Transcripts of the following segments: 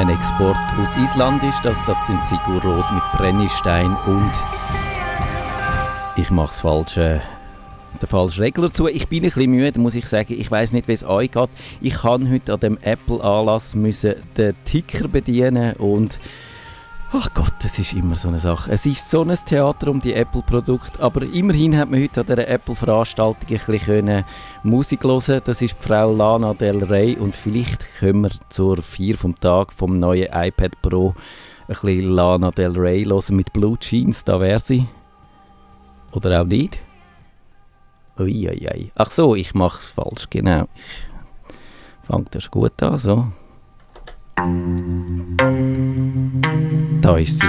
ein Export aus Island ist das. Das sind Sigur Ros mit Brennestein und ich mache es falsch. Äh, der falsche Regler zu. Ich bin ein bisschen müde, muss ich sagen. Ich weiß nicht, wie es euch geht. Ich kann heute an dem Apple-Anlass den Ticker bedienen und Ach Gott, das ist immer so eine Sache. Es ist so ein Theater um die Apple-Produkte, aber immerhin hat man heute an dieser Apple-Veranstaltung ein bisschen Musik hören. Das ist Frau Lana Del Rey und vielleicht können wir zur 4 vom Tag vom neuen iPad Pro ein bisschen Lana Del Rey hören mit Blue Jeans, da wäre sie. Oder auch nicht. Uiuiui. Ach so, ich mache es falsch, genau. Fangt das gut an, so. Da ist sie.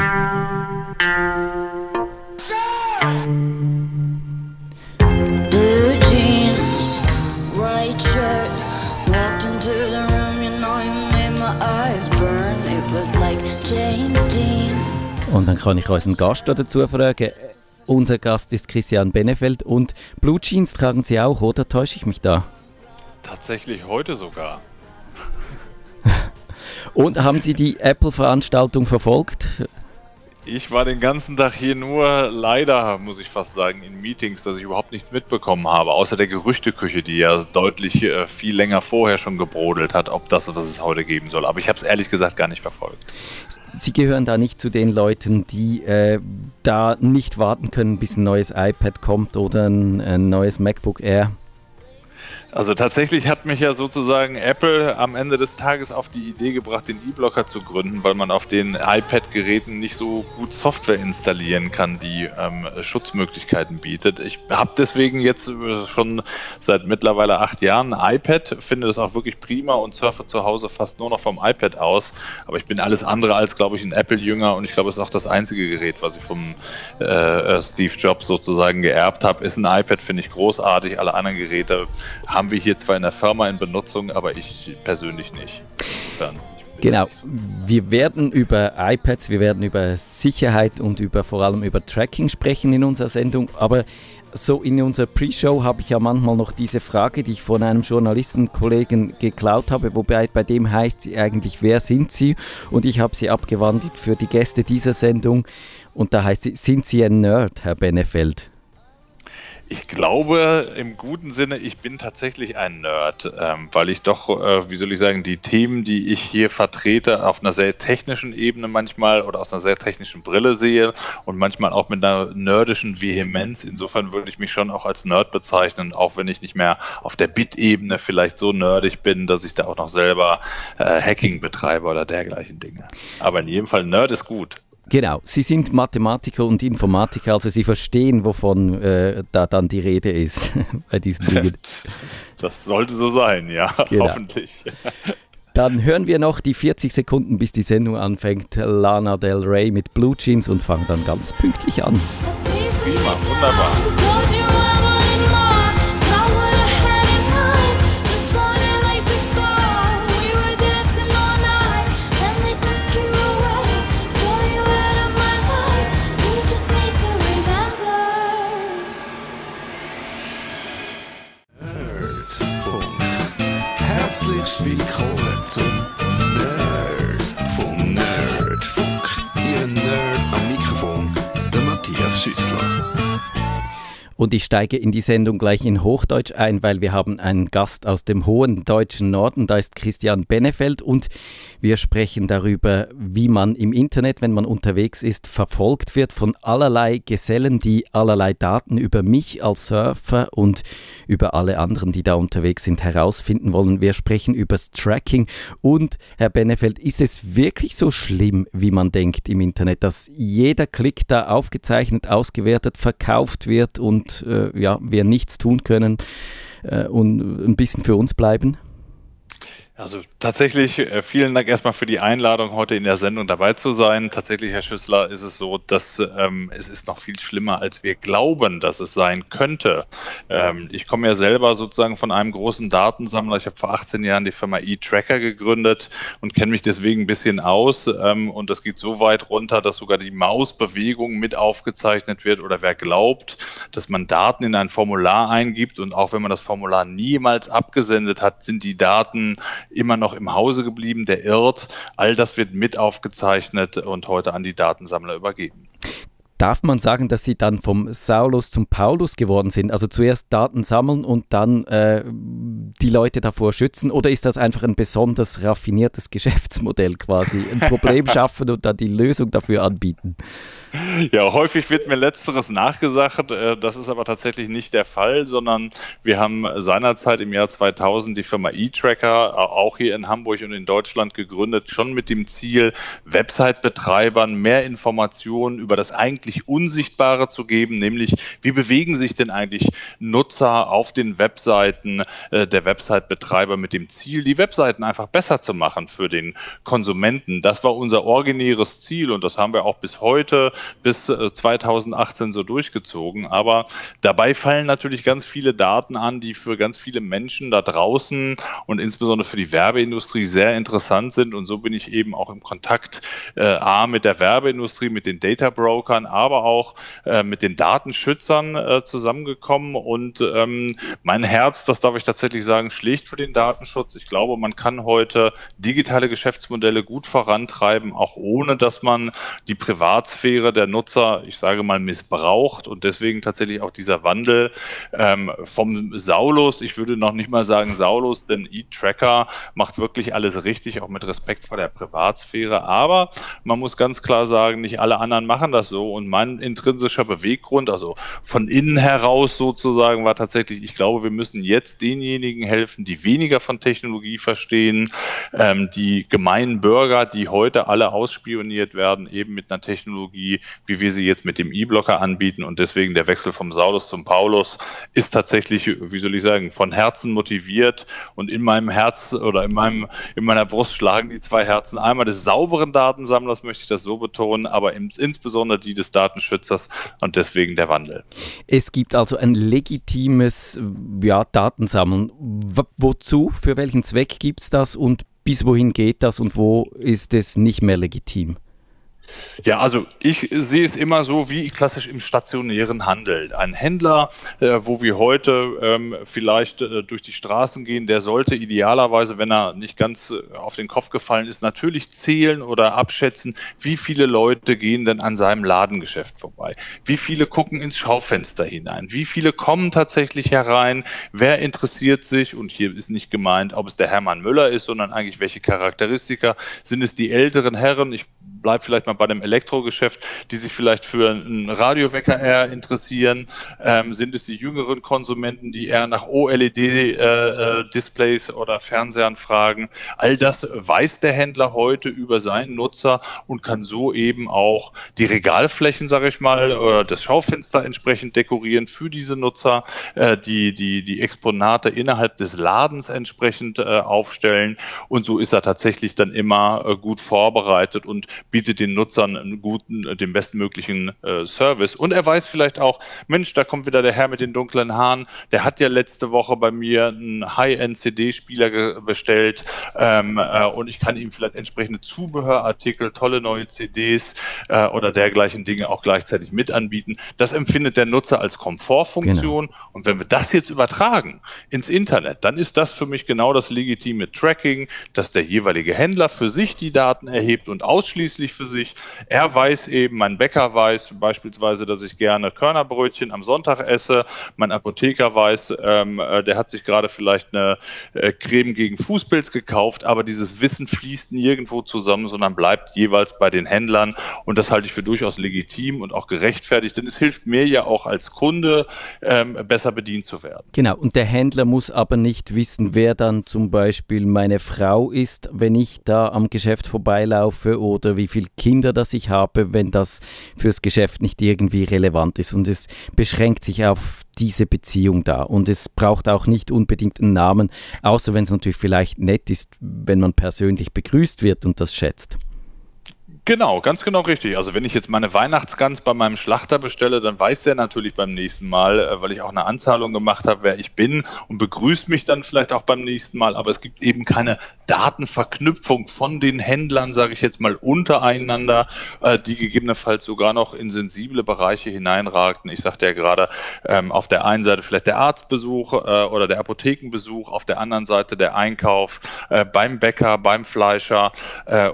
Und dann kann ich unseren Gast dazu fragen. Unser Gast ist Christian Benefeld und Blue Jeans tragen Sie auch, oder täusche ich mich da? Tatsächlich heute sogar. Und haben Sie die Apple-Veranstaltung verfolgt? Ich war den ganzen Tag hier nur, leider muss ich fast sagen, in Meetings, dass ich überhaupt nichts mitbekommen habe, außer der Gerüchteküche, die ja deutlich äh, viel länger vorher schon gebrodelt hat, ob das, was es heute geben soll. Aber ich habe es ehrlich gesagt gar nicht verfolgt. Sie gehören da nicht zu den Leuten, die äh, da nicht warten können, bis ein neues iPad kommt oder ein, ein neues MacBook Air? Also tatsächlich hat mich ja sozusagen Apple am Ende des Tages auf die Idee gebracht, den E-Blocker zu gründen, weil man auf den iPad-Geräten nicht so gut Software installieren kann, die ähm, Schutzmöglichkeiten bietet. Ich habe deswegen jetzt schon seit mittlerweile acht Jahren ein iPad, finde das auch wirklich prima und surfe zu Hause fast nur noch vom iPad aus. Aber ich bin alles andere als, glaube ich, ein Apple-Jünger und ich glaube, es ist auch das einzige Gerät, was ich vom äh, äh Steve Jobs sozusagen geerbt habe. Ist ein iPad, finde ich großartig. Alle anderen Geräte haben haben wir hier zwar in der Firma in Benutzung, aber ich persönlich nicht. Insofern, Genau. Wir werden über iPads, wir werden über Sicherheit und über vor allem über Tracking sprechen in unserer Sendung. Aber so in unserer Pre-Show habe ich ja manchmal noch diese Frage, die ich von einem Journalistenkollegen geklaut habe, wobei bei dem heißt sie eigentlich, wer sind Sie? Und ich habe sie abgewandelt für die Gäste dieser Sendung. Und da heißt sie, sind Sie ein Nerd, Herr Benefeld? Ich glaube im guten Sinne, ich bin tatsächlich ein Nerd, ähm, weil ich doch, äh, wie soll ich sagen, die Themen, die ich hier vertrete, auf einer sehr technischen Ebene manchmal oder aus einer sehr technischen Brille sehe und manchmal auch mit einer nerdischen Vehemenz. Insofern würde ich mich schon auch als Nerd bezeichnen, auch wenn ich nicht mehr auf der Bit-Ebene vielleicht so nerdig bin, dass ich da auch noch selber äh, Hacking betreibe oder dergleichen Dinge. Aber in jedem Fall Nerd ist gut. Genau, Sie sind Mathematiker und Informatiker, also Sie verstehen, wovon äh, da dann die Rede ist bei diesen Dingen. Das sollte so sein, ja, genau. hoffentlich. Dann hören wir noch die 40 Sekunden, bis die Sendung anfängt. Lana Del Rey mit Blue Jeans und fangen dann ganz pünktlich an. Prima, wunderbar. Und ich steige in die Sendung gleich in Hochdeutsch ein, weil wir haben einen Gast aus dem hohen deutschen Norden, da ist Christian Benefeld und wir sprechen darüber, wie man im Internet, wenn man unterwegs ist, verfolgt wird von allerlei Gesellen, die allerlei Daten über mich als Surfer und über alle anderen, die da unterwegs sind, herausfinden wollen. Wir sprechen über das Tracking und Herr Benefeld, ist es wirklich so schlimm, wie man denkt im Internet, dass jeder Klick da aufgezeichnet, ausgewertet, verkauft wird und äh, ja, wir nichts tun können äh, und ein bisschen für uns bleiben? Also tatsächlich äh, vielen Dank erstmal für die Einladung, heute in der Sendung dabei zu sein. Tatsächlich, Herr Schüssler, ist es so, dass ähm, es ist noch viel schlimmer, als wir glauben, dass es sein könnte. Ähm, ich komme ja selber sozusagen von einem großen Datensammler. Ich habe vor 18 Jahren die Firma eTracker gegründet und kenne mich deswegen ein bisschen aus. Ähm, und das geht so weit runter, dass sogar die Mausbewegung mit aufgezeichnet wird oder wer glaubt, dass man Daten in ein Formular eingibt und auch wenn man das Formular niemals abgesendet hat, sind die Daten immer noch im Hause geblieben, der irrt. All das wird mit aufgezeichnet und heute an die Datensammler übergeben. Darf man sagen, dass Sie dann vom Saulus zum Paulus geworden sind? Also zuerst Daten sammeln und dann äh, die Leute davor schützen? Oder ist das einfach ein besonders raffiniertes Geschäftsmodell quasi? Ein Problem schaffen und dann die Lösung dafür anbieten? Ja, häufig wird mir letzteres nachgesagt. Äh, das ist aber tatsächlich nicht der Fall, sondern wir haben seinerzeit im Jahr 2000 die Firma eTracker auch hier in Hamburg und in Deutschland gegründet, schon mit dem Ziel, Website-Betreibern mehr Informationen über das eigentlich Unsichtbare zu geben, nämlich wie bewegen sich denn eigentlich Nutzer auf den Webseiten äh, der Website-Betreiber mit dem Ziel, die Webseiten einfach besser zu machen für den Konsumenten. Das war unser originäres Ziel und das haben wir auch bis heute bis 2018 äh, so durchgezogen. Aber dabei fallen natürlich ganz viele Daten an, die für ganz viele Menschen da draußen und insbesondere für die Werbeindustrie sehr interessant sind. Und so bin ich eben auch im Kontakt äh, A mit der Werbeindustrie, mit den Data Brokern, aber auch äh, mit den Datenschützern äh, zusammengekommen. Und ähm, mein Herz, das darf ich tatsächlich sagen, schlägt für den Datenschutz. Ich glaube, man kann heute digitale Geschäftsmodelle gut vorantreiben, auch ohne dass man die Privatsphäre der Nutzer, ich sage mal, missbraucht und deswegen tatsächlich auch dieser Wandel ähm, vom Saulus, ich würde noch nicht mal sagen Saulus, denn E-Tracker macht wirklich alles richtig, auch mit Respekt vor der Privatsphäre, aber man muss ganz klar sagen, nicht alle anderen machen das so und mein intrinsischer Beweggrund, also von innen heraus sozusagen, war tatsächlich, ich glaube, wir müssen jetzt denjenigen helfen, die weniger von Technologie verstehen, ähm, die gemeinen Bürger, die heute alle ausspioniert werden, eben mit einer Technologie, wie wir sie jetzt mit dem E-Blocker anbieten. Und deswegen der Wechsel vom Saulus zum Paulus ist tatsächlich, wie soll ich sagen, von Herzen motiviert. Und in meinem Herz oder in meinem, in meiner Brust schlagen die zwei Herzen. Einmal des sauberen Datensammlers, möchte ich das so betonen, aber insbesondere die des Datenschützers und deswegen der Wandel. Es gibt also ein legitimes ja, Datensammeln. Wozu? Für welchen Zweck gibt es das und bis wohin geht das und wo ist es nicht mehr legitim? Ja, also ich sehe es immer so wie klassisch im stationären Handel. Ein Händler, äh, wo wir heute ähm, vielleicht äh, durch die Straßen gehen, der sollte idealerweise, wenn er nicht ganz äh, auf den Kopf gefallen ist, natürlich zählen oder abschätzen, wie viele Leute gehen denn an seinem Ladengeschäft vorbei. Wie viele gucken ins Schaufenster hinein? Wie viele kommen tatsächlich herein? Wer interessiert sich? Und hier ist nicht gemeint, ob es der Hermann Müller ist, sondern eigentlich welche Charakteristika. Sind es die älteren Herren? Ich bleibe vielleicht mal bei dem Elektrogeschäft, die sich vielleicht für einen Radiowecker eher interessieren? Ähm, sind es die jüngeren Konsumenten, die eher nach OLED-Displays äh, äh oder Fernsehern fragen? All das weiß der Händler heute über seinen Nutzer und kann so eben auch die Regalflächen, sage ich mal, oder das Schaufenster entsprechend dekorieren für diese Nutzer, äh, die, die, die Exponate innerhalb des Ladens entsprechend äh, aufstellen. Und so ist er tatsächlich dann immer äh, gut vorbereitet und bietet den Nutzern einen guten, äh, den bestmöglichen äh, Service. Und er weiß vielleicht auch, Mensch, da kommt wieder der Herr mit den dunklen Haaren, der hat ja letzte Woche bei mir einen High-End-CD-Spieler bestellt ähm, äh, und ich kann ihm vielleicht entsprechende Zubehörartikel, tolle neue CDs äh, oder dergleichen Dinge auch gleichzeitig mit anbieten. Das empfindet der Nutzer als Komfortfunktion. Genau. Und wenn wir das jetzt übertragen ins Internet, dann ist das für mich genau das legitime Tracking, dass der jeweilige Händler für sich die Daten erhebt und ausschließlich für sich. Er weiß eben, mein Bäcker weiß beispielsweise, dass ich gerne Körnerbrötchen am Sonntag esse. Mein Apotheker weiß, ähm, äh, der hat sich gerade vielleicht eine äh, Creme gegen Fußpilz gekauft, aber dieses Wissen fließt nirgendwo zusammen, sondern bleibt jeweils bei den Händlern. Und das halte ich für durchaus legitim und auch gerechtfertigt, denn es hilft mir ja auch als Kunde, ähm, besser bedient zu werden. Genau, und der Händler muss aber nicht wissen, wer dann zum Beispiel meine Frau ist, wenn ich da am Geschäft vorbeilaufe oder wie viel Kinder das ich habe, wenn das fürs Geschäft nicht irgendwie relevant ist. Und es beschränkt sich auf diese Beziehung da. Und es braucht auch nicht unbedingt einen Namen, außer wenn es natürlich vielleicht nett ist, wenn man persönlich begrüßt wird und das schätzt. Genau, ganz genau richtig. Also wenn ich jetzt meine Weihnachtsgans bei meinem Schlachter bestelle, dann weiß der natürlich beim nächsten Mal, äh, weil ich auch eine Anzahlung gemacht habe, wer ich bin und begrüßt mich dann vielleicht auch beim nächsten Mal. Aber es gibt eben keine Datenverknüpfung von den Händlern, sage ich jetzt mal, untereinander, äh, die gegebenenfalls sogar noch in sensible Bereiche hineinragten. Ich sagte ja gerade, ähm, auf der einen Seite vielleicht der Arztbesuch äh, oder der Apothekenbesuch, auf der anderen Seite der Einkauf beim Bäcker, beim Fleischer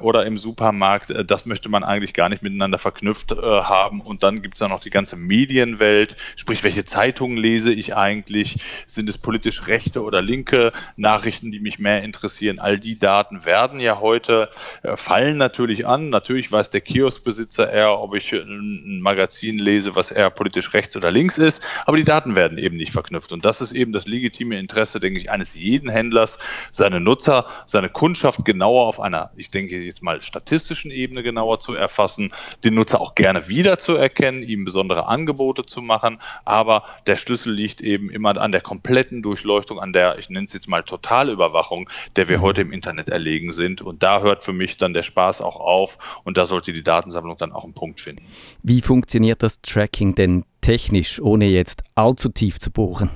oder im Supermarkt. Das möchte man eigentlich gar nicht miteinander verknüpft äh, haben. Und dann gibt es ja noch die ganze Medienwelt, sprich, welche Zeitungen lese ich eigentlich? Sind es politisch rechte oder linke Nachrichten, die mich mehr interessieren? All die Daten werden ja heute, äh, fallen natürlich an. Natürlich weiß der Kioskbesitzer eher, ob ich ein Magazin lese, was eher politisch rechts oder links ist. Aber die Daten werden eben nicht verknüpft. Und das ist eben das legitime Interesse, denke ich, eines jeden Händlers, seine Nutzer, seine Kundschaft genauer auf einer, ich denke jetzt mal statistischen Ebene genauer zu erfassen, den Nutzer auch gerne wiederzuerkennen, ihm besondere Angebote zu machen. Aber der Schlüssel liegt eben immer an der kompletten Durchleuchtung, an der, ich nenne es jetzt mal Totalüberwachung, der wir mhm. heute im Internet erlegen sind. Und da hört für mich dann der Spaß auch auf und da sollte die Datensammlung dann auch einen Punkt finden. Wie funktioniert das Tracking denn technisch, ohne jetzt allzu tief zu bohren?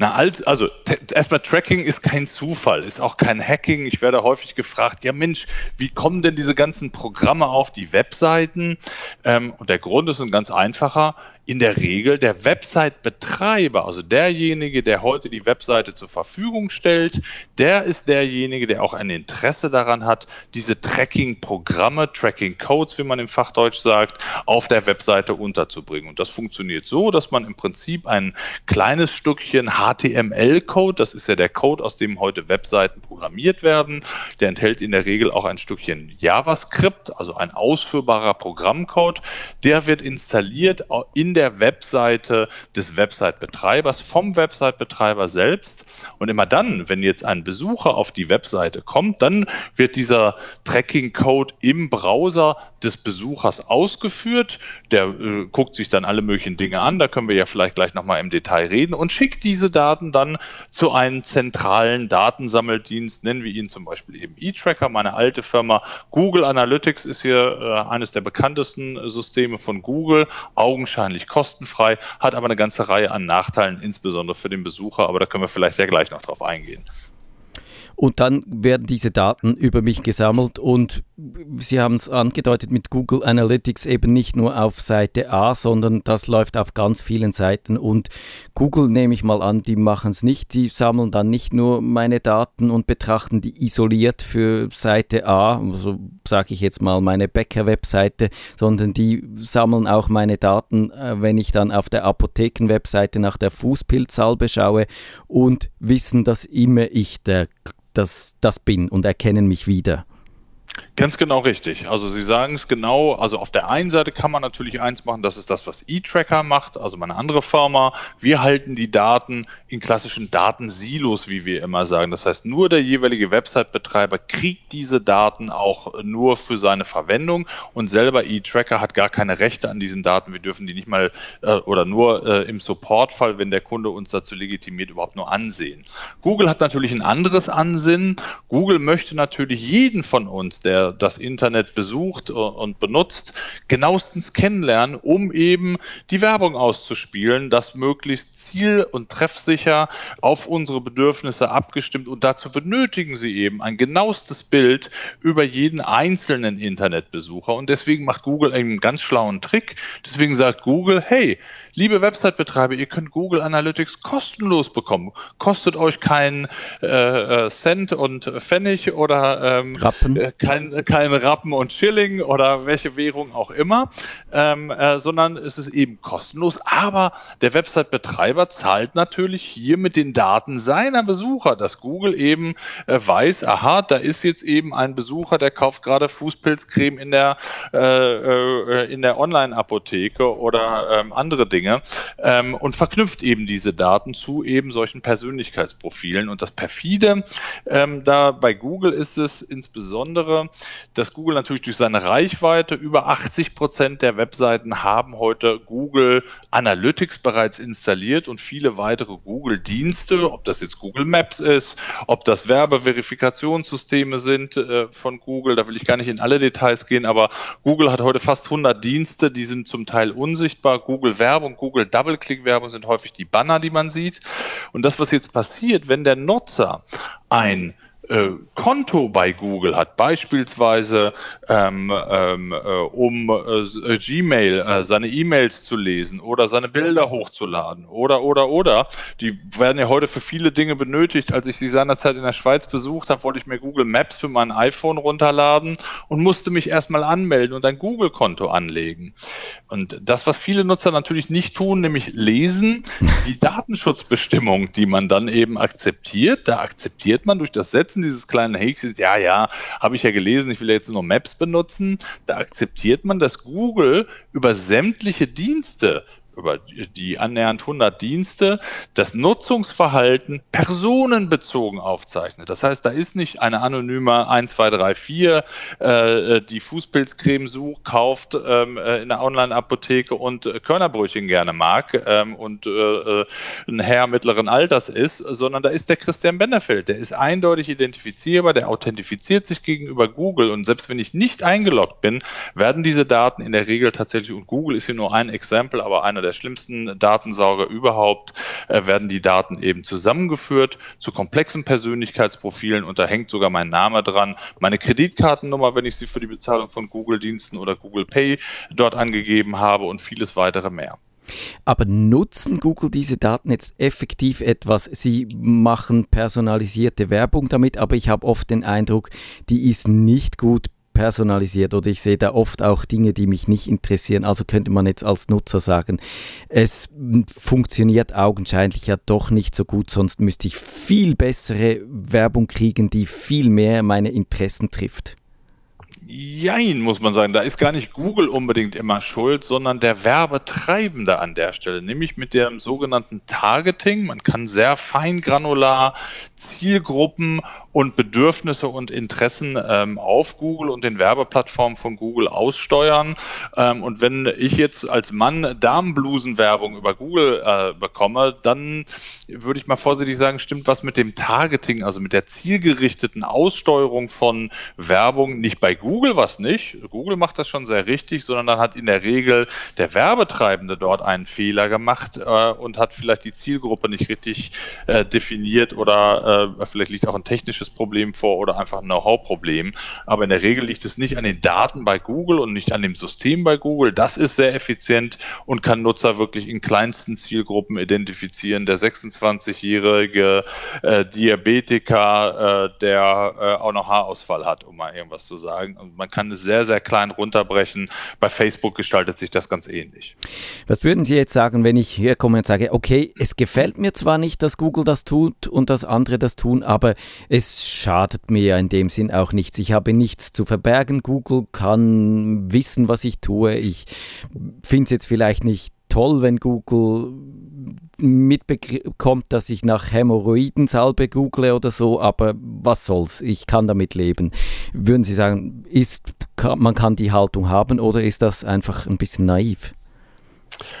Na, also erstmal Tracking ist kein Zufall, ist auch kein Hacking. Ich werde häufig gefragt, ja Mensch, wie kommen denn diese ganzen Programme auf die Webseiten? Ähm, und der Grund ist ein ganz einfacher in der Regel der Website-Betreiber, also derjenige, der heute die Webseite zur Verfügung stellt, der ist derjenige, der auch ein Interesse daran hat, diese Tracking-Programme, Tracking-Codes, wie man im Fachdeutsch sagt, auf der Webseite unterzubringen. Und das funktioniert so, dass man im Prinzip ein kleines Stückchen HTML-Code, das ist ja der Code, aus dem heute Webseiten programmiert werden, der enthält in der Regel auch ein Stückchen JavaScript, also ein ausführbarer Programmcode, der wird installiert in der der Webseite des Website-Betreibers, vom Website-Betreiber selbst. Und immer dann, wenn jetzt ein Besucher auf die Webseite kommt, dann wird dieser Tracking-Code im Browser des Besuchers ausgeführt. Der äh, guckt sich dann alle möglichen Dinge an, da können wir ja vielleicht gleich nochmal im Detail reden und schickt diese Daten dann zu einem zentralen Datensammeldienst, nennen wir ihn zum Beispiel eben eTracker, meine alte Firma. Google Analytics ist hier äh, eines der bekanntesten Systeme von Google, augenscheinlich kostenfrei, hat aber eine ganze Reihe an Nachteilen, insbesondere für den Besucher, aber da können wir vielleicht ja gleich noch drauf eingehen. Und dann werden diese Daten über mich gesammelt und Sie haben es angedeutet mit Google Analytics eben nicht nur auf Seite A, sondern das läuft auf ganz vielen Seiten. Und Google nehme ich mal an, die machen es nicht. Die sammeln dann nicht nur meine Daten und betrachten die isoliert für Seite A, so sage ich jetzt mal meine Bäcker-Webseite, sondern die sammeln auch meine Daten, äh, wenn ich dann auf der Apotheken-Webseite nach der Fußpilzsalbe schaue und wissen, dass immer ich der das, das bin und erkennen mich wieder. Ganz genau richtig. Also Sie sagen es genau. Also auf der einen Seite kann man natürlich eins machen, das ist das, was eTracker macht, also meine andere Firma. Wir halten die Daten in klassischen Datensilos, wie wir immer sagen. Das heißt, nur der jeweilige Website-Betreiber kriegt diese Daten auch nur für seine Verwendung und selber eTracker hat gar keine Rechte an diesen Daten. Wir dürfen die nicht mal äh, oder nur äh, im Supportfall, wenn der Kunde uns dazu legitimiert, überhaupt nur ansehen. Google hat natürlich ein anderes Ansinnen. Google möchte natürlich jeden von uns, der das Internet besucht und benutzt, genauestens kennenlernen, um eben die Werbung auszuspielen, das möglichst ziel- und treffsicher auf unsere Bedürfnisse abgestimmt und dazu benötigen sie eben ein genauestes Bild über jeden einzelnen Internetbesucher und deswegen macht Google einen ganz schlauen Trick. Deswegen sagt Google, hey, liebe Website-Betreiber, ihr könnt Google Analytics kostenlos bekommen. Kostet euch keinen äh, äh Cent und Pfennig oder ähm, Rappen. Äh, kein, kein Rappen und Schilling oder welche Währung auch immer, ähm, äh, sondern es ist eben kostenlos. Aber der Website-Betreiber zahlt natürlich hier mit den Daten seiner Besucher, dass Google eben äh, weiß, aha, da ist jetzt eben ein Besucher, der kauft gerade Fußpilzcreme in der, äh, äh in der Online-Apotheke oder ähm, andere Dinge ähm, und verknüpft eben diese Daten zu eben solchen Persönlichkeitsprofilen. Profilen. Und das perfide ähm, da bei Google ist es insbesondere, dass Google natürlich durch seine Reichweite über 80 Prozent der Webseiten haben heute Google Analytics bereits installiert und viele weitere Google-Dienste, ob das jetzt Google Maps ist, ob das Werbeverifikationssysteme sind äh, von Google, da will ich gar nicht in alle Details gehen, aber Google hat heute fast 100 Dienste, die sind zum Teil unsichtbar. Google Werbung, Google Double-Click-Werbung sind häufig die Banner, die man sieht. Und das, was jetzt passiert, wenn der Nutzer ein äh, Konto bei Google hat, beispielsweise ähm, ähm, äh, um äh, Gmail äh, seine E-Mails zu lesen oder seine Bilder hochzuladen oder oder oder, die werden ja heute für viele Dinge benötigt. Als ich sie seinerzeit in der Schweiz besucht habe, wollte ich mir Google Maps für mein iPhone runterladen und musste mich erstmal anmelden und ein Google-Konto anlegen. Und das, was viele Nutzer natürlich nicht tun, nämlich lesen die Datenschutzbestimmung, die man dann eben akzeptiert, da akzeptiert man durch das Setzen dieses kleinen Häkchens, ja, ja, habe ich ja gelesen, ich will ja jetzt nur Maps benutzen. Da akzeptiert man, dass Google über sämtliche Dienste über die annähernd 100 Dienste das Nutzungsverhalten personenbezogen aufzeichnet. Das heißt, da ist nicht eine anonyme 1, 2, 3, 4, äh, die Fußpilzcreme sucht, kauft ähm, äh, in der Online-Apotheke und äh, Körnerbrötchen gerne mag ähm, und äh, äh, ein Herr mittleren Alters ist, sondern da ist der Christian Benefeld. Der ist eindeutig identifizierbar, der authentifiziert sich gegenüber Google und selbst wenn ich nicht eingeloggt bin, werden diese Daten in der Regel tatsächlich, und Google ist hier nur ein Exempel, aber einer der schlimmsten Datensauger überhaupt, äh, werden die Daten eben zusammengeführt zu komplexen Persönlichkeitsprofilen und da hängt sogar mein Name dran, meine Kreditkartennummer, wenn ich sie für die Bezahlung von Google-Diensten oder Google Pay dort angegeben habe und vieles weitere mehr. Aber nutzen Google diese Daten jetzt effektiv etwas? Sie machen personalisierte Werbung damit, aber ich habe oft den Eindruck, die ist nicht gut personalisiert oder ich sehe da oft auch Dinge, die mich nicht interessieren. Also könnte man jetzt als Nutzer sagen, es funktioniert augenscheinlich ja doch nicht so gut, sonst müsste ich viel bessere Werbung kriegen, die viel mehr meine Interessen trifft. Jein, muss man sagen. Da ist gar nicht Google unbedingt immer schuld, sondern der Werbetreibende an der Stelle, nämlich mit dem sogenannten Targeting. Man kann sehr fein granular Zielgruppen und Bedürfnisse und Interessen ähm, auf Google und den Werbeplattformen von Google aussteuern. Ähm, und wenn ich jetzt als Mann Damenblusenwerbung über Google äh, bekomme, dann würde ich mal vorsichtig sagen, stimmt was mit dem Targeting, also mit der zielgerichteten Aussteuerung von Werbung nicht bei Google was nicht. Google macht das schon sehr richtig, sondern dann hat in der Regel der Werbetreibende dort einen Fehler gemacht äh, und hat vielleicht die Zielgruppe nicht richtig äh, definiert oder äh, vielleicht liegt auch ein technisches technisches Problem vor oder einfach ein Know-how-Problem. Aber in der Regel liegt es nicht an den Daten bei Google und nicht an dem System bei Google. Das ist sehr effizient und kann Nutzer wirklich in kleinsten Zielgruppen identifizieren. Der 26-jährige äh, Diabetiker, äh, der äh, auch noch Haarausfall hat, um mal irgendwas zu sagen. Und man kann es sehr, sehr klein runterbrechen. Bei Facebook gestaltet sich das ganz ähnlich. Was würden Sie jetzt sagen, wenn ich herkomme und sage, okay, es gefällt mir zwar nicht, dass Google das tut und dass andere das tun, aber es schadet mir ja in dem Sinn auch nichts. Ich habe nichts zu verbergen. Google kann wissen, was ich tue. Ich finde es jetzt vielleicht nicht toll, wenn Google mitbekommt, dass ich nach Hämorrhoidensalbe google oder so, aber was soll's, ich kann damit leben. Würden Sie sagen, ist, man kann die Haltung haben oder ist das einfach ein bisschen naiv?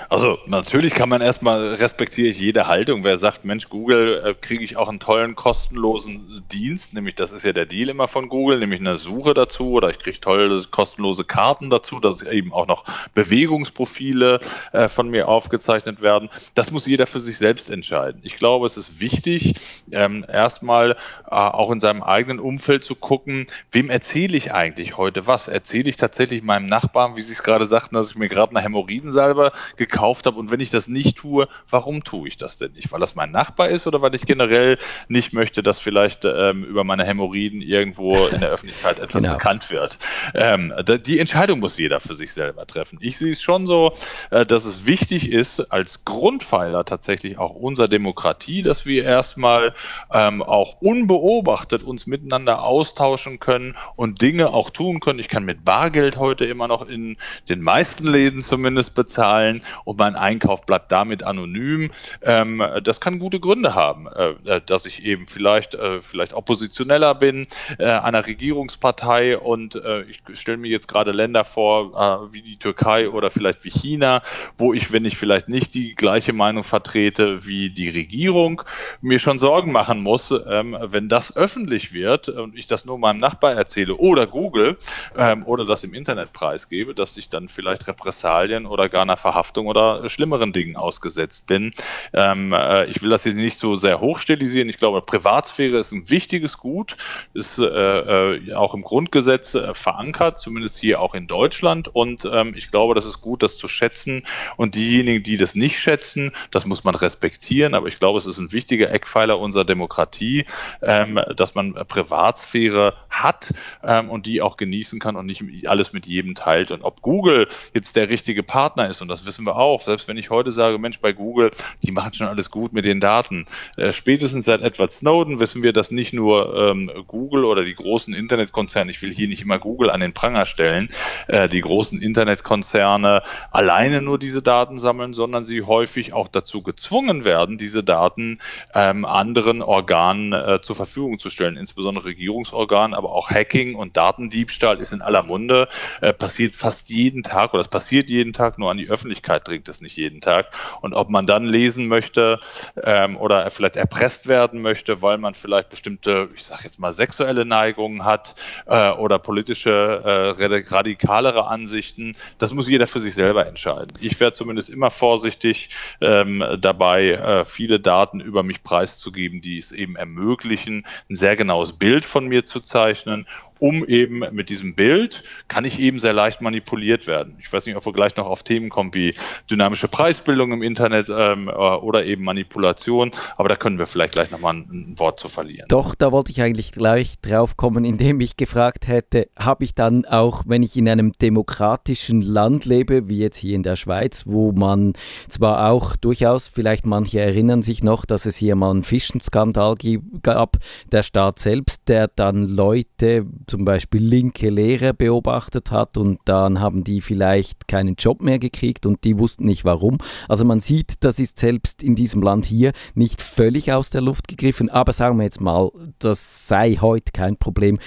Also natürlich kann man erstmal respektiere ich jede Haltung. Wer sagt, Mensch, Google äh, kriege ich auch einen tollen kostenlosen Dienst, nämlich das ist ja der Deal immer von Google, nämlich eine Suche dazu oder ich kriege tolle kostenlose Karten dazu, dass eben auch noch Bewegungsprofile äh, von mir aufgezeichnet werden. Das muss jeder für sich selbst entscheiden. Ich glaube, es ist wichtig, ähm, erstmal äh, auch in seinem eigenen Umfeld zu gucken, wem erzähle ich eigentlich heute was? Erzähle ich tatsächlich meinem Nachbarn, wie Sie es gerade sagten, dass ich mir gerade eine Hämorrhoidensalbe gekauft habe. Und wenn ich das nicht tue, warum tue ich das denn nicht? Weil das mein Nachbar ist oder weil ich generell nicht möchte, dass vielleicht ähm, über meine Hämorrhoiden irgendwo in der Öffentlichkeit etwas genau. bekannt wird? Ähm, die Entscheidung muss jeder für sich selber treffen. Ich sehe es schon so, äh, dass es wichtig ist, als Grundpfeiler tatsächlich auch unserer Demokratie, dass wir erstmal ähm, auch unbeobachtet uns miteinander austauschen können und Dinge auch tun können. Ich kann mit Bargeld heute immer noch in den meisten Läden zumindest bezahlen. Und mein Einkauf bleibt damit anonym. Ähm, das kann gute Gründe haben, äh, dass ich eben vielleicht, äh, vielleicht oppositioneller bin äh, einer Regierungspartei und äh, ich stelle mir jetzt gerade Länder vor, äh, wie die Türkei oder vielleicht wie China, wo ich, wenn ich vielleicht nicht die gleiche Meinung vertrete wie die Regierung, mir schon Sorgen machen muss, ähm, wenn das öffentlich wird und ich das nur meinem Nachbar erzähle oder Google ähm, oder das im Internet preisgebe, dass ich dann vielleicht Repressalien oder gar einer Verhaftung oder schlimmeren Dingen ausgesetzt bin. Ähm, äh, ich will das jetzt nicht so sehr hochstilisieren. Ich glaube, Privatsphäre ist ein wichtiges Gut, ist äh, äh, auch im Grundgesetz äh, verankert, zumindest hier auch in Deutschland. Und ähm, ich glaube, das ist gut, das zu schätzen. Und diejenigen, die das nicht schätzen, das muss man respektieren. Aber ich glaube, es ist ein wichtiger Eckpfeiler unserer Demokratie, ähm, dass man Privatsphäre hat ähm, und die auch genießen kann und nicht alles mit jedem teilt. Und ob Google jetzt der richtige Partner ist, und das wissen wir auch, selbst wenn ich heute sage, Mensch, bei Google, die machen schon alles gut mit den Daten. Äh, spätestens seit Edward Snowden wissen wir, dass nicht nur ähm, Google oder die großen Internetkonzerne, ich will hier nicht immer Google an den Pranger stellen, äh, die großen Internetkonzerne alleine nur diese Daten sammeln, sondern sie häufig auch dazu gezwungen werden, diese Daten ähm, anderen Organen äh, zur Verfügung zu stellen, insbesondere Regierungsorganen, aber auch Hacking und Datendiebstahl ist in aller Munde, äh, passiert fast jeden Tag oder es passiert jeden Tag, nur an die Öffentlichkeit dringt es nicht jeden Tag. Und ob man dann lesen möchte ähm, oder vielleicht erpresst werden möchte, weil man vielleicht bestimmte, ich sage jetzt mal, sexuelle Neigungen hat äh, oder politische äh, radikalere Ansichten, das muss jeder für sich selber entscheiden. Ich werde zumindest immer vorsichtig ähm, dabei, äh, viele Daten über mich preiszugeben, die es eben ermöglichen, ein sehr genaues Bild von mir zu zeichnen um eben mit diesem Bild kann ich eben sehr leicht manipuliert werden. Ich weiß nicht, ob wir gleich noch auf Themen kommen wie dynamische Preisbildung im Internet ähm, äh, oder eben Manipulation, aber da können wir vielleicht gleich nochmal ein, ein Wort zu verlieren. Doch, da wollte ich eigentlich gleich drauf kommen, indem ich gefragt hätte, habe ich dann auch, wenn ich in einem demokratischen Land lebe, wie jetzt hier in der Schweiz, wo man zwar auch durchaus, vielleicht manche erinnern sich noch, dass es hier mal einen Fischenskandal gab, der Staat selbst, der dann Leute zum Beispiel linke Lehrer beobachtet hat und dann haben die vielleicht keinen Job mehr gekriegt und die wussten nicht warum. Also man sieht, das ist selbst in diesem Land hier nicht völlig aus der Luft gegriffen, aber sagen wir jetzt mal, das sei heute kein Problem.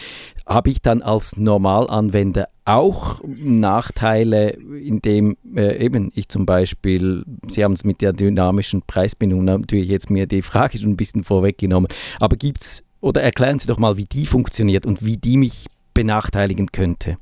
Habe ich dann als Normalanwender auch Nachteile, indem äh, eben ich zum Beispiel, Sie haben es mit der dynamischen Preisbindung natürlich jetzt mir die Frage schon ein bisschen vorweggenommen, aber gibt es oder erklären Sie doch mal, wie die funktioniert und wie die mich benachteiligen könnte.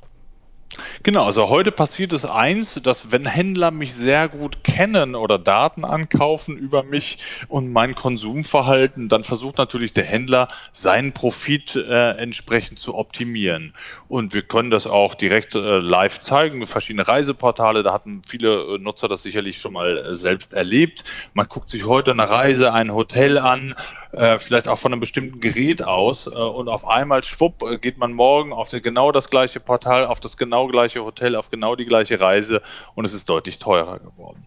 Genau, also heute passiert es eins, dass wenn Händler mich sehr gut kennen oder Daten ankaufen über mich und mein Konsumverhalten, dann versucht natürlich der Händler seinen Profit äh, entsprechend zu optimieren. Und wir können das auch direkt äh, live zeigen, verschiedene Reiseportale, da hatten viele äh, Nutzer das sicherlich schon mal äh, selbst erlebt. Man guckt sich heute eine Reise, ein Hotel an, äh, vielleicht auch von einem bestimmten Gerät aus äh, und auf einmal schwupp geht man morgen auf die, genau das gleiche Portal, auf das genau gleiche Hotel, auf genau die gleiche Reise und es ist deutlich teurer geworden.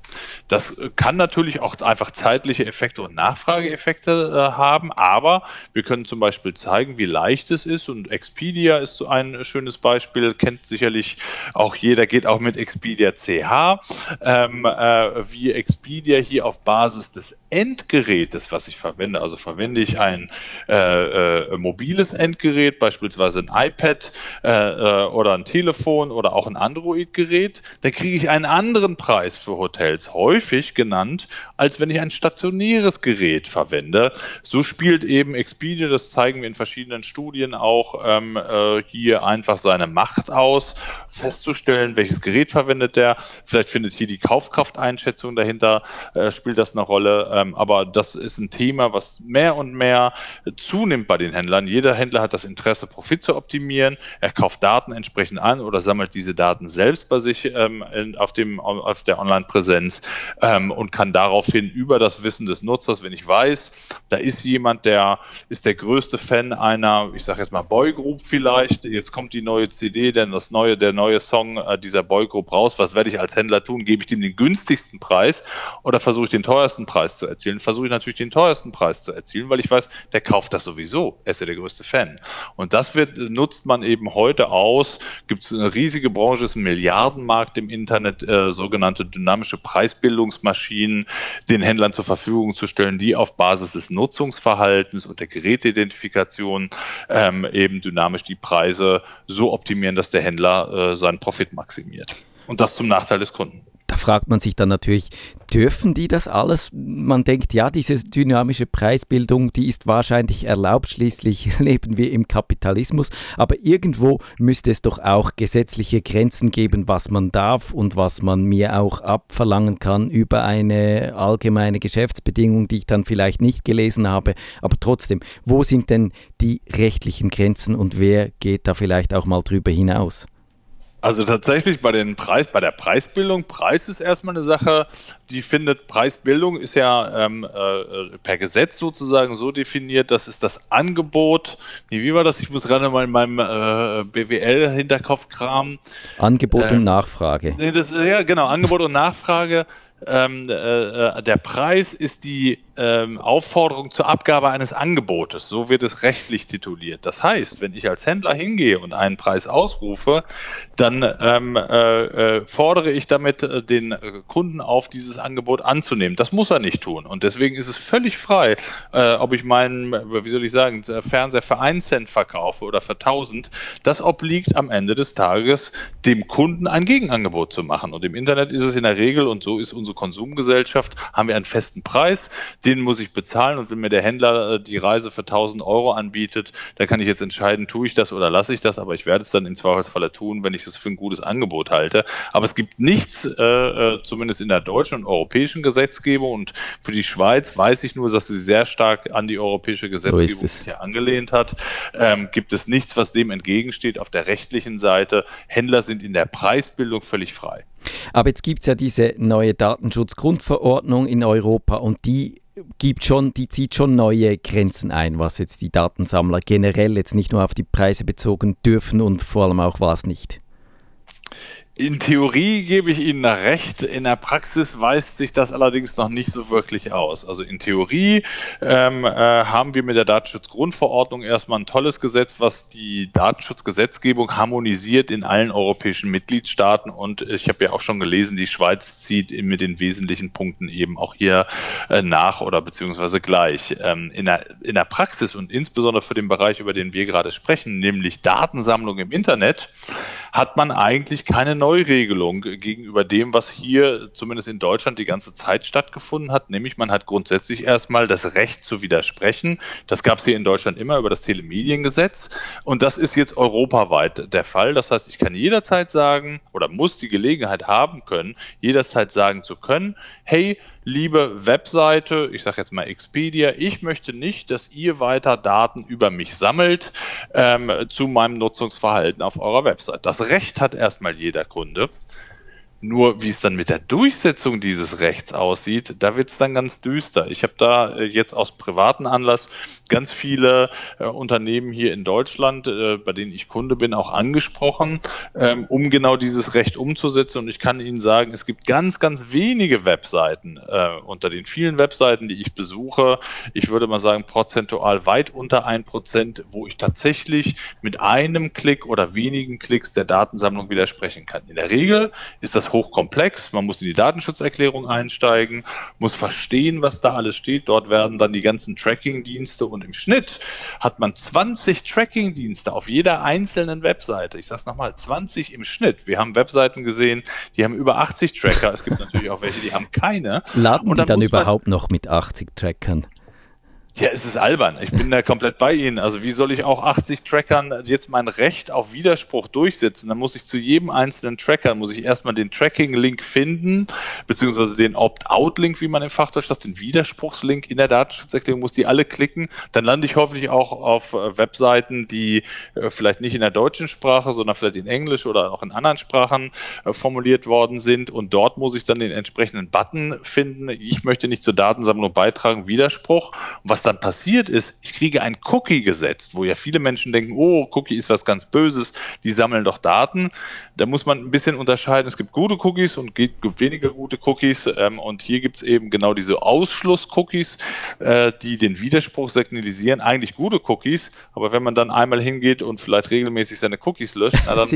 Das kann natürlich auch einfach zeitliche Effekte und Nachfrageeffekte äh, haben, aber wir können zum Beispiel zeigen, wie leicht es ist und Expedia ist so ein schönes Beispiel, kennt sicherlich auch jeder, geht auch mit Expedia CH, ähm, äh, wie Expedia hier auf Basis des Endgerätes, was ich verwende, also verwende ich ein äh, äh, mobiles Endgerät, beispielsweise ein iPad äh, äh, oder ein Telefon oder auch ein Android-Gerät, dann kriege ich einen anderen Preis für Hotels. Häufig genannt, als wenn ich ein stationäres Gerät verwende. So spielt eben Expedia, das zeigen wir in verschiedenen Studien auch, ähm, äh, hier einfach seine Macht aus, festzustellen, welches Gerät verwendet der. Vielleicht findet hier die Kaufkrafteinschätzung dahinter, äh, spielt das eine Rolle. Ähm, aber das ist ein Thema, was mehr und mehr zunimmt bei den Händlern. Jeder Händler hat das Interesse, Profit zu optimieren. Er kauft Daten entsprechend an oder sammelt diese Daten selbst bei sich ähm, auf, dem, auf der Online-Präsenz ähm, und kann daraufhin über das Wissen des Nutzers, wenn ich weiß, da ist jemand, der ist der größte Fan einer, ich sage jetzt mal Boygroup vielleicht, jetzt kommt die neue CD, denn das neue, der neue Song äh, dieser Boygroup raus, was werde ich als Händler tun? Gebe ich dem den günstigsten Preis oder versuche ich den teuersten Preis zu erzielen? Versuche ich natürlich den teuersten Preis zu erzielen erzielen, weil ich weiß, der kauft das sowieso. Er ist ja der größte Fan. Und das wird, nutzt man eben heute aus. Gibt es eine riesige Branche, ist ein Milliardenmarkt im Internet, äh, sogenannte dynamische Preisbildungsmaschinen, den Händlern zur Verfügung zu stellen, die auf Basis des Nutzungsverhaltens und der Geräteidentifikation ähm, eben dynamisch die Preise so optimieren, dass der Händler äh, seinen Profit maximiert. Und das zum Nachteil des Kunden. Da fragt man sich dann natürlich, dürfen die das alles? Man denkt, ja, diese dynamische Preisbildung, die ist wahrscheinlich erlaubt, schließlich leben wir im Kapitalismus, aber irgendwo müsste es doch auch gesetzliche Grenzen geben, was man darf und was man mir auch abverlangen kann über eine allgemeine Geschäftsbedingung, die ich dann vielleicht nicht gelesen habe. Aber trotzdem, wo sind denn die rechtlichen Grenzen und wer geht da vielleicht auch mal drüber hinaus? Also tatsächlich bei den Preis, bei der Preisbildung, Preis ist erstmal eine Sache, die findet, Preisbildung ist ja ähm, äh, per Gesetz sozusagen so definiert, das ist das Angebot, nee, wie war das? Ich muss gerade mal in meinem äh, BWL-Hinterkopf kramen. Angebot ähm, und Nachfrage. Nee, das, ja, genau, Angebot und Nachfrage. Ähm, äh, äh der Preis ist die ähm, Aufforderung zur Abgabe eines Angebotes. So wird es rechtlich tituliert. Das heißt, wenn ich als Händler hingehe und einen Preis ausrufe, dann ähm, äh, äh, fordere ich damit äh, den äh, Kunden auf, dieses Angebot anzunehmen. Das muss er nicht tun. Und deswegen ist es völlig frei, äh, ob ich meinen, wie soll ich sagen, Fernseher für einen Cent verkaufe oder für 1000. Das obliegt am Ende des Tages dem Kunden ein Gegenangebot zu machen. Und im Internet ist es in der Regel, und so ist unsere Konsumgesellschaft, haben wir einen festen Preis den muss ich bezahlen und wenn mir der Händler äh, die Reise für 1000 Euro anbietet, dann kann ich jetzt entscheiden, tue ich das oder lasse ich das, aber ich werde es dann im Zweifelsfalle tun, wenn ich es für ein gutes Angebot halte. Aber es gibt nichts, äh, äh, zumindest in der deutschen und europäischen Gesetzgebung und für die Schweiz weiß ich nur, dass sie sehr stark an die europäische Gesetzgebung so hier angelehnt hat. Ähm, gibt es nichts, was dem entgegensteht auf der rechtlichen Seite. Händler sind in der Preisbildung völlig frei. Aber jetzt gibt es ja diese neue Datenschutzgrundverordnung in Europa und die gibt schon, die zieht schon neue Grenzen ein, was jetzt die Datensammler generell jetzt nicht nur auf die Preise bezogen dürfen und vor allem auch was nicht. In Theorie gebe ich Ihnen da recht, in der Praxis weist sich das allerdings noch nicht so wirklich aus. Also in Theorie ähm, äh, haben wir mit der Datenschutzgrundverordnung erstmal ein tolles Gesetz, was die Datenschutzgesetzgebung harmonisiert in allen europäischen Mitgliedstaaten und ich habe ja auch schon gelesen, die Schweiz zieht mit den wesentlichen Punkten eben auch hier äh, nach oder beziehungsweise gleich. Ähm, in, der, in der Praxis und insbesondere für den Bereich, über den wir gerade sprechen, nämlich Datensammlung im Internet, hat man eigentlich keine Neuregelung gegenüber dem, was hier zumindest in Deutschland die ganze Zeit stattgefunden hat. Nämlich man hat grundsätzlich erstmal das Recht zu widersprechen. Das gab es hier in Deutschland immer über das Telemediengesetz. Und das ist jetzt europaweit der Fall. Das heißt, ich kann jederzeit sagen oder muss die Gelegenheit haben können, jederzeit sagen zu können, hey, liebe Webseite, ich sage jetzt mal Expedia, ich möchte nicht, dass ihr weiter Daten über mich sammelt ähm, zu meinem Nutzungsverhalten auf eurer Website. Das Recht hat erstmal jeder Kunde. Nur wie es dann mit der Durchsetzung dieses Rechts aussieht, da wird es dann ganz düster. Ich habe da äh, jetzt aus privaten Anlass ganz viele äh, Unternehmen hier in Deutschland, äh, bei denen ich Kunde bin, auch angesprochen, ähm, um genau dieses Recht umzusetzen. Und ich kann Ihnen sagen, es gibt ganz, ganz wenige Webseiten äh, unter den vielen Webseiten, die ich besuche. Ich würde mal sagen, prozentual weit unter ein Prozent, wo ich tatsächlich mit einem Klick oder wenigen Klicks der Datensammlung widersprechen kann. In der Regel ist das hochkomplex. Man muss in die Datenschutzerklärung einsteigen, muss verstehen, was da alles steht. Dort werden dann die ganzen Tracking-Dienste und im Schnitt hat man 20 Tracking-Dienste auf jeder einzelnen Webseite. Ich sage es nochmal, 20 im Schnitt. Wir haben Webseiten gesehen, die haben über 80 Tracker. Es gibt natürlich auch welche, die haben keine. Laden und die dann überhaupt noch mit 80 Trackern? Ja, es ist albern. Ich bin da komplett bei Ihnen. Also wie soll ich auch 80 Trackern jetzt mein Recht auf Widerspruch durchsetzen? Dann muss ich zu jedem einzelnen Tracker, muss ich erstmal den Tracking-Link finden, beziehungsweise den Opt-out-Link, wie man im Fachdeutsch sagt, den Widerspruchslink in der Datenschutzerklärung, muss die alle klicken. Dann lande ich hoffentlich auch auf äh, Webseiten, die äh, vielleicht nicht in der deutschen Sprache, sondern vielleicht in Englisch oder auch in anderen Sprachen äh, formuliert worden sind. Und dort muss ich dann den entsprechenden Button finden. Ich möchte nicht zur Datensammlung beitragen, Widerspruch. Was dann passiert ist, ich kriege ein Cookie gesetzt, wo ja viele Menschen denken, oh, Cookie ist was ganz Böses, die sammeln doch Daten. Da muss man ein bisschen unterscheiden. Es gibt gute Cookies und gibt weniger gute Cookies. Ähm, und hier gibt es eben genau diese Ausschluss-Cookies, äh, die den Widerspruch signalisieren. Eigentlich gute Cookies, aber wenn man dann einmal hingeht und vielleicht regelmäßig seine Cookies löscht, na, dann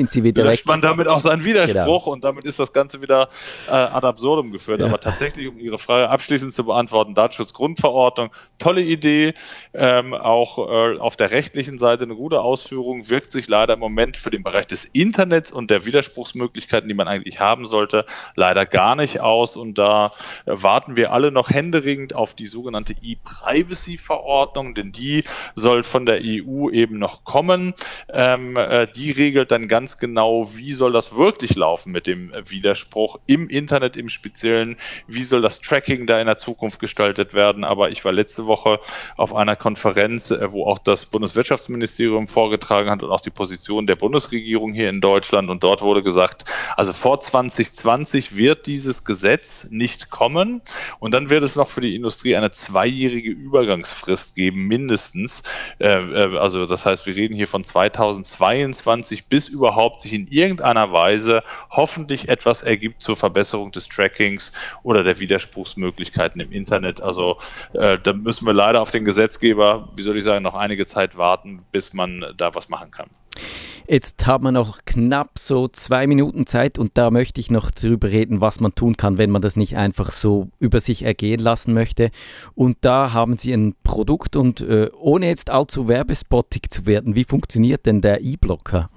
löscht man damit auch seinen Widerspruch Genau. und damit ist das Ganze wieder äh, ad absurdum geführt. Ja. Aber tatsächlich, um Ihre Frage abschließend zu beantworten, Datenschutzgrundverordnung, tolle Idee, ähm, auch äh, auf der rechtlichen Seite eine gute Ausführung, wirkt sich leider im Moment für den Bereich des Internets und der Widerspruchsmöglichkeiten, die man eigentlich haben sollte, leider gar nicht aus. Und da äh, warten wir alle noch händeringend auf die sogenannte E-Privacy-Verordnung, denn die soll von der EU eben noch kommen. Ähm, äh, die regelt dann ganz genau, wie soll das wirklich laufen mit dem Widerspruch im Internet im Speziellen, wie soll das Tracking da in der Zukunft gestaltet werden. Aber ich war letzte Woche auf einer Konferenz, äh, wo auch das Bundeswirtschaftsministerium vorgetragen hat und auch die Position der Bundesregierung hier in Deutschland. Und dort wurde gesagt, also vor 2020 wird dieses Gesetz nicht kommen. Und dann wird es noch für die Industrie eine zweijährige Übergangsfrist geben, mindestens. Äh, äh, also das heißt, wir reden hier von 2022, bis überhaupt sich in irgendeiner Weise hoffentlich etwas ergibt zur Verbesserung des Trackings oder der Widerspruchsmöglichkeiten im Internet. Also äh, da müssen wir leider auf den Gesetzgeber, wie soll ich sagen, noch einige Zeit warten, bis man da was machen kann. Jetzt haben wir noch knapp so zwei Minuten Zeit und da möchte ich noch drüber reden, was man tun kann, wenn man das nicht einfach so über sich ergehen lassen möchte. Und da haben Sie ein Produkt und äh, ohne jetzt allzu werbespottig zu werden, wie funktioniert denn der E-Blocker?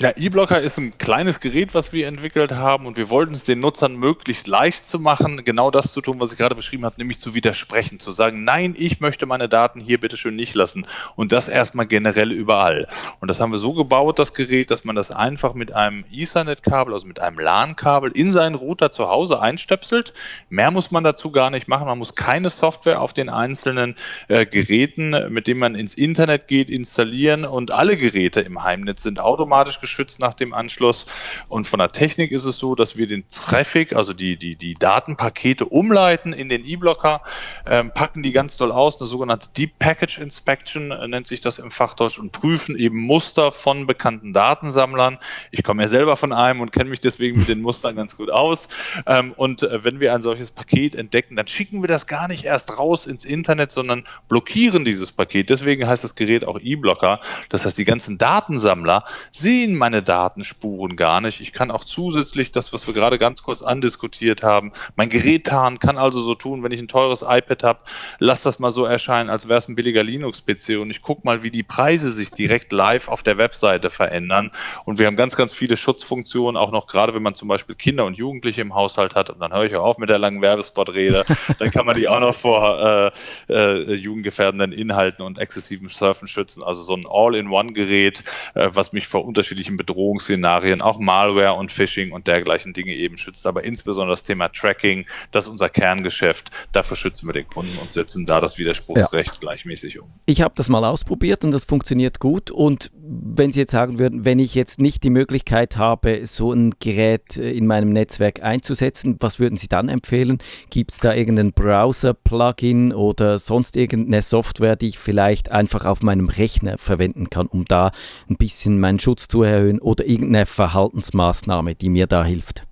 Ja, E-Blocker ist ein kleines Gerät, was wir entwickelt haben und wir wollten es den Nutzern möglichst leicht zu machen, genau das zu tun, was ich gerade beschrieben habe, nämlich zu widersprechen, zu sagen, nein, ich möchte meine Daten hier bitte schön nicht lassen und das erstmal generell überall. Und das haben wir so gebaut, das Gerät, dass man das einfach mit einem Ethernet-Kabel, also mit einem LAN-Kabel in seinen Router zu Hause einstöpselt. Mehr muss man dazu gar nicht machen. Man muss keine Software auf den einzelnen äh, Geräten, mit denen man ins Internet geht, installieren und alle Geräte im Heimnetz sind automatisch geschützt nach dem Anschluss. Und von der Technik ist es so, dass wir den Traffic, also die, die, die Datenpakete umleiten in den E-Blocker, ähm, packen die ganz doll aus, eine sogenannte Deep Package Inspection äh, nennt sich das im Fachdeutsch und prüfen eben Muster von bekannten Datensammlern. Ich komme ja selber von einem und kenne mich deswegen mit den Mustern ganz gut aus. Ähm, und äh, wenn wir ein solches Paket entdecken, dann schicken wir das gar nicht erst raus ins Internet, sondern blockieren dieses Paket. Deswegen heißt das Gerät auch E-Blocker. Das heißt, die ganzen Datensammler sehen meine Datenspuren gar nicht. Ich kann auch zusätzlich das, was wir gerade ganz kurz andiskutiert haben, mein Gerät tarnen, kann also so tun, wenn ich ein teures iPad habe, lass das mal so erscheinen, als wäre es ein billiger Linux-PC und ich gucke mal, wie die Preise sich direkt live auf der Webseite verändern. Und wir haben ganz, ganz viele Schutzfunktionen, auch noch gerade, wenn man zum Beispiel Kinder und Jugendliche im Haushalt hat. Und dann höre ich auch auf mit der langen Werbespot-Rede. dann kann man die auch noch vor äh, äh, jugendgefährdenden Inhalten und exzessivem Surfen schützen. Also so ein All-in-One-Gerät, äh, was mich vor unterschiedlichen Bedrohungsszenarien, auch Malware und Phishing und dergleichen Dinge eben schützt. Aber insbesondere das Thema Tracking, das ist unser Kerngeschäft. Dafür schützen wir den Kunden und setzen da das Widerspruchsrecht gleichmäßig um. Ich habe das mal ausprobiert und das funktioniert gut. Und wenn Sie jetzt sagen würden, wenn ich jetzt nicht die Möglichkeit habe, so ein Gerät äh, in meinem Netzwerk einzusetzen, was würden Sie dann empfehlen? Gibt es da irgendein Browser-Plugin oder sonst irgendeine Software, die ich vielleicht einfach auf meinem Rechner verwenden kann, um da ein bisschen meinen Schutz zu erhöhen oder irgendeine Verhaltensmaßnahme, die mir da hilft?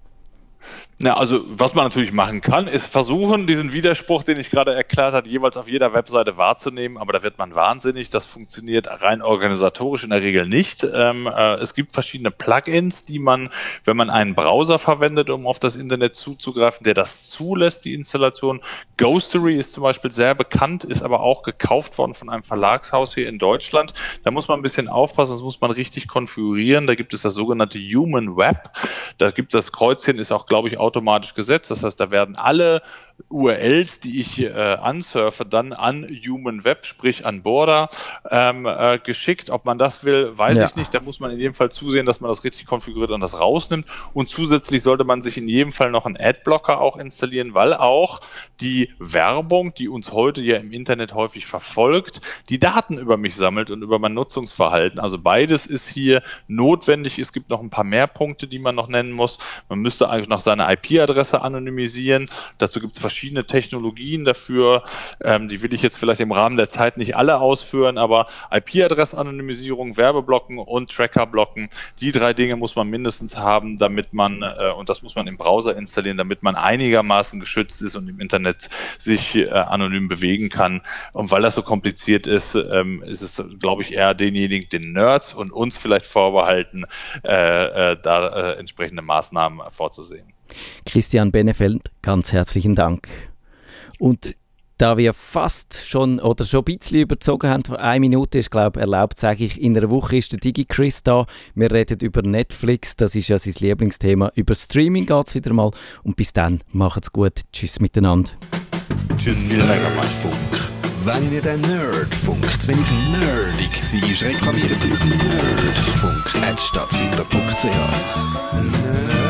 Na, also was man natürlich machen kann, ist versuchen, diesen Widerspruch, den ich gerade erklärt habe, jeweils auf jeder Webseite wahrzunehmen, aber da wird man wahnsinnig. Das funktioniert rein organisatorisch in der Regel nicht. Ähm, äh, es gibt verschiedene Plugins, die man, wenn man einen Browser verwendet, um auf das Internet zuzugreifen, der das zulässt, die Installation. Ghostery ist zum Beispiel sehr bekannt, ist aber auch gekauft worden von einem Verlagshaus hier in Deutschland. Da muss man ein bisschen aufpassen, das muss man richtig konfigurieren. Da gibt es das sogenannte Human Web. Da gibt das Kreuzchen, ist auch, glaube ich, automatisch gesetzt. Das heißt, da werden alle URLs, die ich äh, ansurfe, dann an Human Web, sprich an Border, ähm, äh, geschickt. Ob man das will, weiß Ja. ich nicht. Da muss man in jedem Fall zusehen, dass man das richtig konfiguriert und das rausnimmt. Und zusätzlich sollte man sich in jedem Fall noch einen Adblocker auch installieren, weil auch die Werbung, die uns heute ja im Internet häufig verfolgt, die Daten über mich sammelt und über mein Nutzungsverhalten. Also beides ist hier notwendig. Es gibt noch ein paar mehr Punkte, die man noch nennen muss. Man müsste eigentlich noch seine IP-Adresse anonymisieren. Dazu gibt es verschiedene Technologien dafür. Ähm, die will ich jetzt vielleicht im Rahmen der Zeit nicht alle ausführen, aber IP-Adressanonymisierung, Werbeblocken und Trackerblocken, die drei Dinge muss man mindestens haben, damit man, äh, und das muss man im Browser installieren, damit man einigermaßen geschützt ist und im Internet sich äh, anonym bewegen kann. Und weil das so kompliziert ist, ähm, ist es, glaube ich, eher denjenigen, den Nerds und uns vielleicht vorbehalten, äh, äh, da äh, entsprechende Maßnahmen vorzusehen. Christian Benefeld, ganz herzlichen Dank. Und da wir fast schon oder schon ein bisschen überzogen haben, eine Minute ist glaube ich erlaubt, sage ich, in einer Woche ist der DigiChris da. Wir reden über Netflix, das ist ja sein Lieblingsthema. Über Streaming geht es wieder mal und bis dann, macht's gut. Tschüss miteinander. Tschüss. Nerdfunk. Wenn Ihnen der Nerdfunk zu wenig nerdig war, reklamieren Sie auf nerdfunk.stadtfinder.ch. Nerd